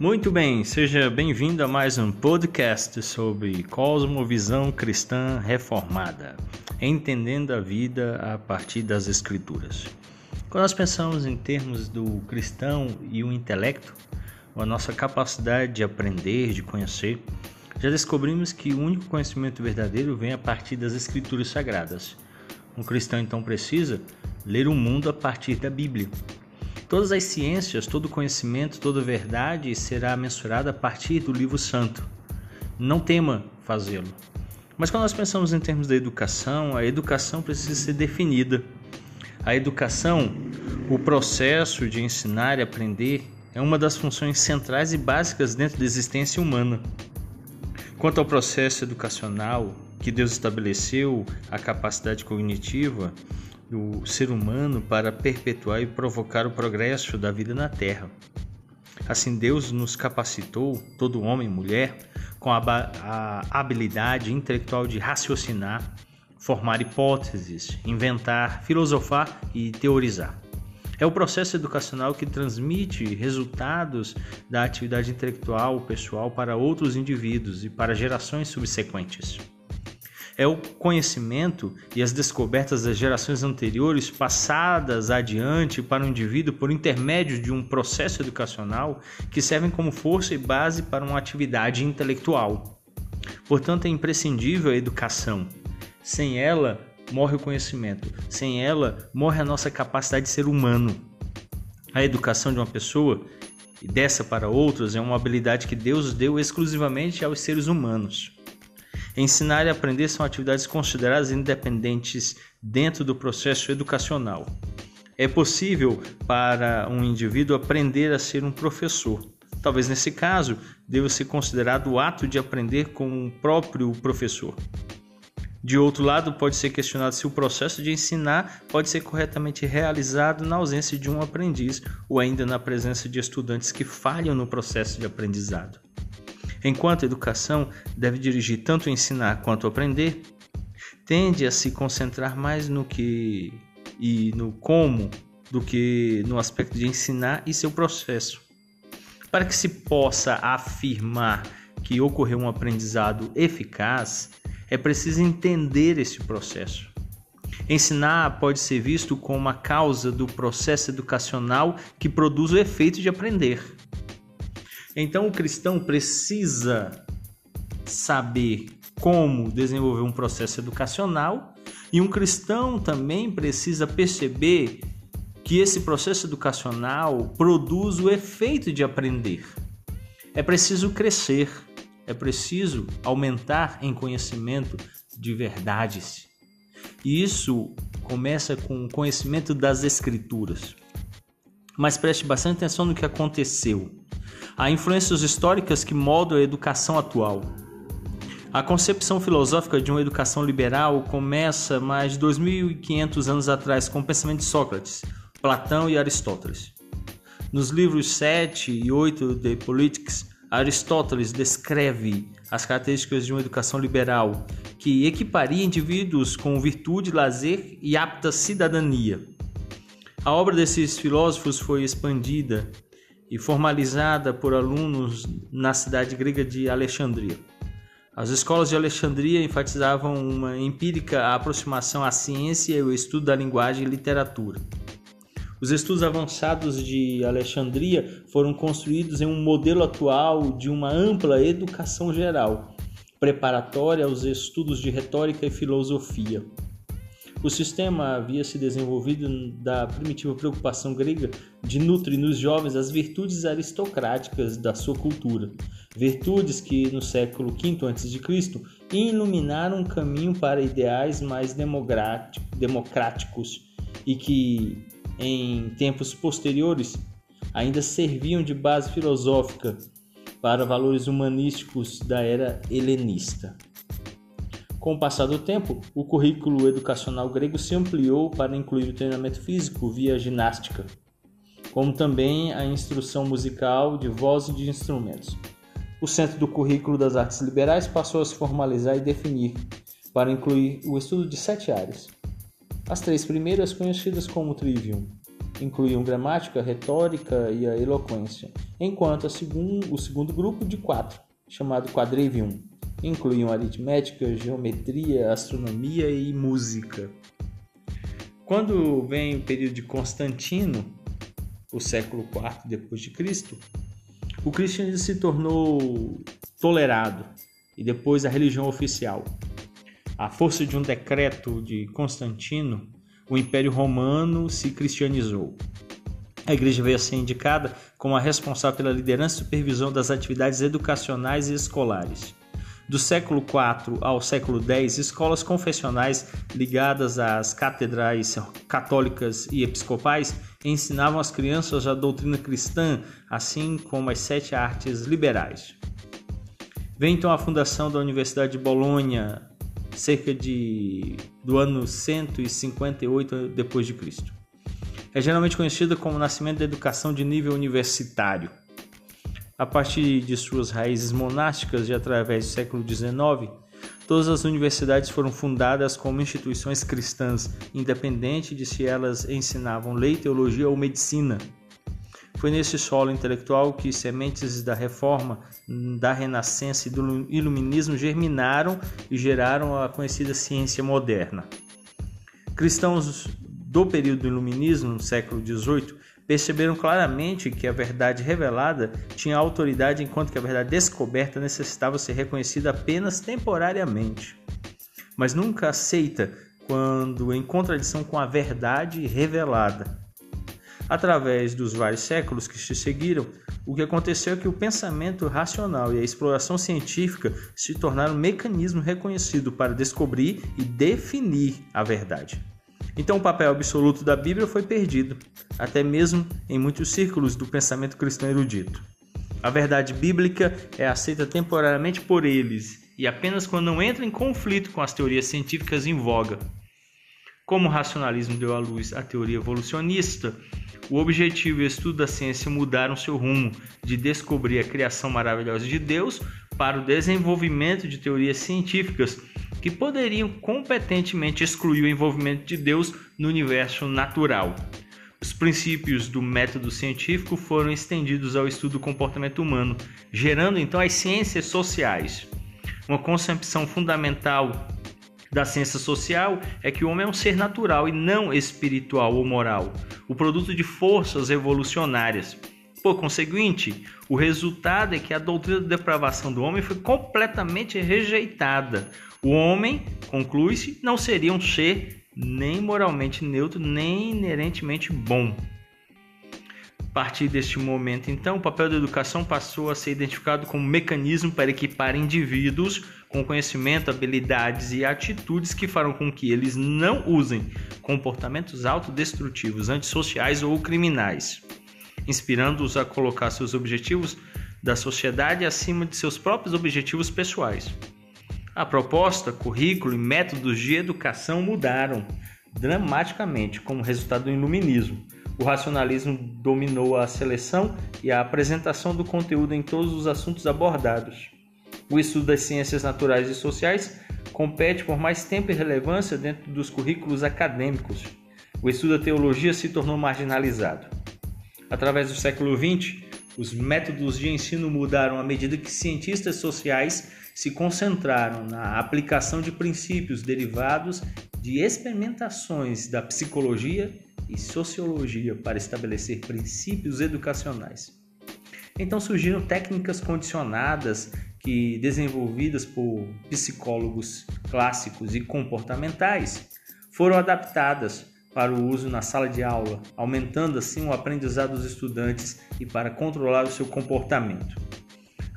Muito bem, seja bem-vindo a mais um podcast sobre cosmovisão cristã reformada, entendendo a vida a partir das Escrituras. Quando nós pensamos em termos do cristão e o intelecto, a nossa capacidade de aprender, de conhecer, já descobrimos que o único conhecimento verdadeiro vem a partir das Escrituras sagradas. Um cristão então precisa ler o mundo a partir da Bíblia. Todas as ciências, todo conhecimento, toda verdade será mensurada a partir do livro santo. Não tema fazê-lo. Mas quando nós pensamos em termos da educação, a educação precisa ser definida. A educação, o processo de ensinar e aprender, é uma das funções centrais e básicas dentro da existência humana. Quanto ao processo educacional que Deus estabeleceu, a capacidade cognitiva do ser humano para perpetuar e provocar o progresso da vida na Terra. Assim, Deus nos capacitou, todo homem e mulher, com a, a habilidade intelectual de raciocinar, formar hipóteses, inventar, filosofar e teorizar. É o processo educacional que transmite resultados da atividade intelectual pessoal para outros indivíduos e para gerações subsequentes. É o conhecimento e as descobertas das gerações anteriores passadas adiante para o indivíduo por intermédio de um processo educacional que servem como força e base para uma atividade intelectual. Portanto, é imprescindível a educação. Sem ela, morre o conhecimento. Sem ela, morre a nossa capacidade de ser humano. A educação de uma pessoa e dessa para outras é uma habilidade que Deus deu exclusivamente aos seres humanos. Ensinar e aprender são atividades consideradas independentes dentro do processo educacional. É possível para um indivíduo aprender a ser um professor. Talvez nesse caso deva ser considerado o ato de aprender com o próprio professor. De outro lado, pode ser questionado se o processo de ensinar pode ser corretamente realizado na ausência de um aprendiz ou ainda na presença de estudantes que falham no processo de aprendizado. Enquanto a educação deve dirigir tanto ensinar quanto aprender, tende a se concentrar mais no que e no como do que no aspecto de ensinar e seu processo. Para que se possa afirmar que ocorreu um aprendizado eficaz, é preciso entender esse processo. Ensinar pode ser visto como uma causa do processo educacional que produz o efeito de aprender. Então o cristão precisa saber como desenvolver um processo educacional e um cristão também precisa perceber que esse processo educacional produz o efeito de aprender. É preciso crescer é preciso aumentar em conhecimento de verdades. E isso começa com o conhecimento das Escrituras. Mas preste bastante atenção no que aconteceu. Há influências históricas que moldam a educação atual. A concepção filosófica de uma educação liberal começa mais de 2.500 anos atrás com o pensamento de Sócrates, Platão e Aristóteles. Nos livros 7 e 8 de Politics, Aristóteles descreve as características de uma educação liberal que equiparia indivíduos com virtude, lazer e apta cidadania. A obra desses filósofos foi expandida e formalizada por alunos na cidade grega de Alexandria. As escolas de Alexandria enfatizavam uma empírica aproximação à ciência e ao estudo da linguagem e literatura. Os estudos avançados de Alexandria foram construídos em um modelo atual de uma ampla educação geral, preparatória aos estudos de retórica e filosofia. O sistema havia se desenvolvido da primitiva preocupação grega de nutrir nos jovens as virtudes aristocráticas da sua cultura, virtudes que no século V a.C. iluminaram um caminho para ideais mais democráticos e que em tempos posteriores ainda serviam de base filosófica para valores humanísticos da era helenista. Com o passar do tempo, o currículo educacional grego se ampliou para incluir o treinamento físico via ginástica, como também a instrução musical de voz e de instrumentos. O centro do currículo das artes liberais passou a se formalizar e definir, para incluir o estudo de sete áreas, as três primeiras conhecidas como Trivium: incluíam gramática, retórica e a eloquência, enquanto a segun, o segundo grupo de quatro, chamado Quadrivium, incluíam aritmética, geometria, astronomia e música. Quando vem o período de Constantino, o século IV depois de Cristo, o cristianismo se tornou tolerado e depois a religião oficial. A força de um decreto de Constantino, o Império Romano se cristianizou. A igreja veio a ser indicada como a responsável pela liderança e supervisão das atividades educacionais e escolares. Do século IV ao século X, escolas confessionais ligadas às catedrais católicas e episcopais ensinavam às crianças a doutrina cristã, assim como as sete artes liberais. Vem então a fundação da Universidade de Bolonha, cerca de do ano 158 depois de Cristo. É geralmente conhecida como o nascimento da educação de nível universitário. A partir de suas raízes monásticas e através do século XIX, todas as universidades foram fundadas como instituições cristãs, independente de se elas ensinavam lei, teologia ou medicina. Foi nesse solo intelectual que sementes da reforma, da renascença e do iluminismo germinaram e geraram a conhecida ciência moderna. Cristãos do período do iluminismo, no século XVIII, perceberam claramente que a verdade revelada tinha autoridade enquanto que a verdade descoberta necessitava ser reconhecida apenas temporariamente. Mas nunca aceita quando em contradição com a verdade revelada. Através dos vários séculos que se seguiram, o que aconteceu é que o pensamento racional e a exploração científica se tornaram um mecanismo reconhecido para descobrir e definir a verdade. Então o papel absoluto da Bíblia foi perdido, até mesmo em muitos círculos do pensamento cristão erudito. A verdade bíblica é aceita temporariamente por eles e apenas quando não entra em conflito com as teorias científicas em voga. Como o racionalismo deu à luz a teoria evolucionista, o objetivo e o estudo da ciência mudaram seu rumo de descobrir a criação maravilhosa de Deus para o desenvolvimento de teorias científicas que poderiam competentemente excluir o envolvimento de Deus no universo natural. Os princípios do método científico foram estendidos ao estudo do comportamento humano, gerando então as ciências sociais. Uma concepção fundamental da ciência social é que o homem é um ser natural e não espiritual ou moral, o produto de forças evolucionárias. Por conseguinte, o resultado é que a doutrina da depravação do homem foi completamente rejeitada. O homem, conclui-se, não seria um ser nem moralmente neutro, nem inerentemente bom. A partir deste momento, então, o papel da educação passou a ser identificado como mecanismo para equipar indivíduos com conhecimento, habilidades e atitudes que farão com que eles não usem comportamentos autodestrutivos, antissociais ou criminais inspirando-os a colocar seus objetivos da sociedade acima de seus próprios objetivos pessoais. A proposta, currículo e métodos de educação mudaram dramaticamente como resultado do iluminismo. O racionalismo dominou a seleção e a apresentação do conteúdo em todos os assuntos abordados. O estudo das ciências naturais e sociais compete por mais tempo e relevância dentro dos currículos acadêmicos. O estudo da teologia se tornou marginalizado. Através do século XX, os métodos de ensino mudaram à medida que cientistas sociais se concentraram na aplicação de princípios derivados de experimentações da psicologia e sociologia para estabelecer princípios educacionais. Então surgiram técnicas condicionadas que desenvolvidas por psicólogos clássicos e comportamentais foram adaptadas para o uso na sala de aula, aumentando assim o aprendizado dos estudantes e para controlar o seu comportamento.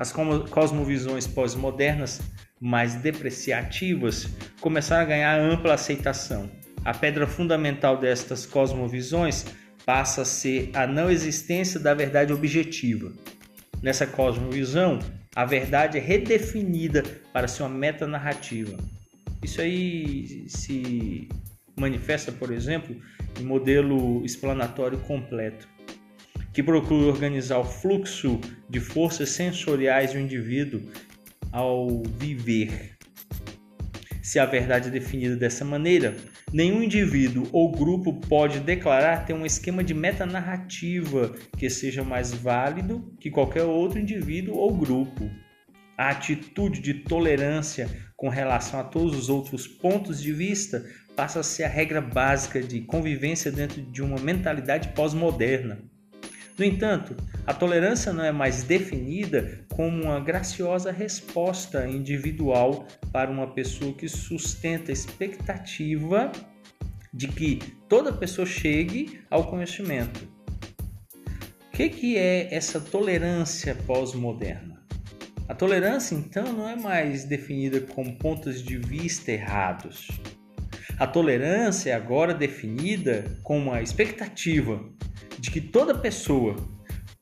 As cosmovisões pós-modernas, mais depreciativas, começaram a ganhar ampla aceitação. A pedra fundamental destas cosmovisões passa a ser a não existência da verdade objetiva. Nessa cosmovisão, a verdade é redefinida para ser uma metanarrativa. Isso aí se manifesta, por exemplo, em modelo explanatório completo, que procura organizar o fluxo de forças sensoriais do indivíduo ao viver. Se a verdade é definida dessa maneira, Nenhum indivíduo ou grupo pode declarar ter um esquema de metanarrativa que seja mais válido que qualquer outro indivíduo ou grupo. A atitude de tolerância com relação a todos os outros pontos de vista passa a ser a regra básica de convivência dentro de uma mentalidade pós-moderna. No entanto, a tolerância não é mais definida como uma graciosa resposta individual para uma pessoa que sustenta a expectativa de que toda pessoa chegue ao conhecimento. O que, que é essa tolerância pós-moderna? A tolerância, então, não é mais definida com pontos de vista errados. A tolerância é agora definida como a expectativa de que toda pessoa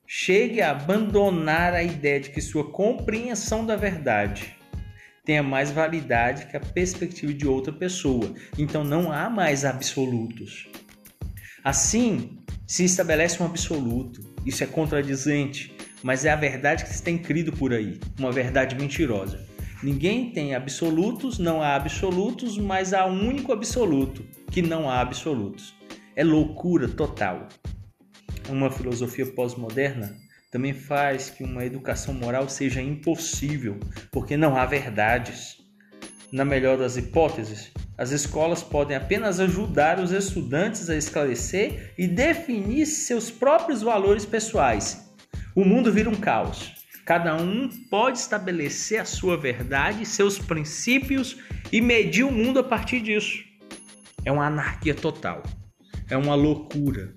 chegue a abandonar a ideia de que sua compreensão da verdade tenha mais validade que a perspectiva de outra pessoa. Então não há mais absolutos. Assim, se estabelece um absoluto. Isso é contradizente, mas é a verdade que se tem crido por aí, uma verdade mentirosa. Ninguém tem absolutos, não há absolutos, mas há um único absoluto, que não há absolutos. É loucura total uma filosofia pós-moderna também faz que uma educação moral seja impossível, porque não há verdades. Na melhor das hipóteses, as escolas podem apenas ajudar os estudantes a esclarecer e definir seus próprios valores pessoais. O mundo vira um caos. Cada um pode estabelecer a sua verdade, seus princípios e medir o mundo a partir disso. É uma anarquia total. É uma loucura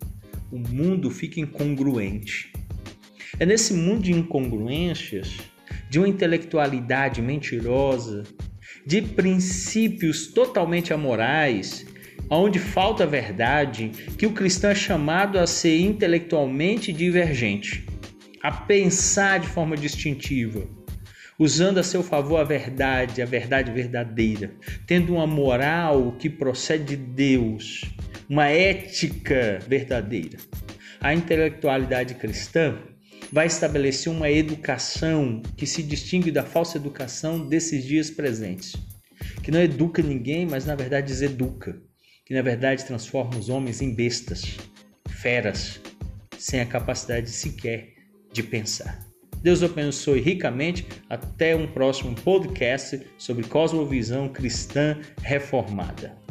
o mundo fica incongruente. É nesse mundo de incongruências, de uma intelectualidade mentirosa, de princípios totalmente amorais, onde falta verdade, que o cristão é chamado a ser intelectualmente divergente, a pensar de forma distintiva, usando a seu favor a verdade, a verdade verdadeira, tendo uma moral que procede de Deus, uma ética verdadeira. A intelectualidade cristã vai estabelecer uma educação que se distingue da falsa educação desses dias presentes, que não educa ninguém, mas na verdade deseduca, que na verdade transforma os homens em bestas, feras, sem a capacidade sequer de pensar. Deus abençoe ricamente. Até um próximo podcast sobre cosmovisão cristã reformada.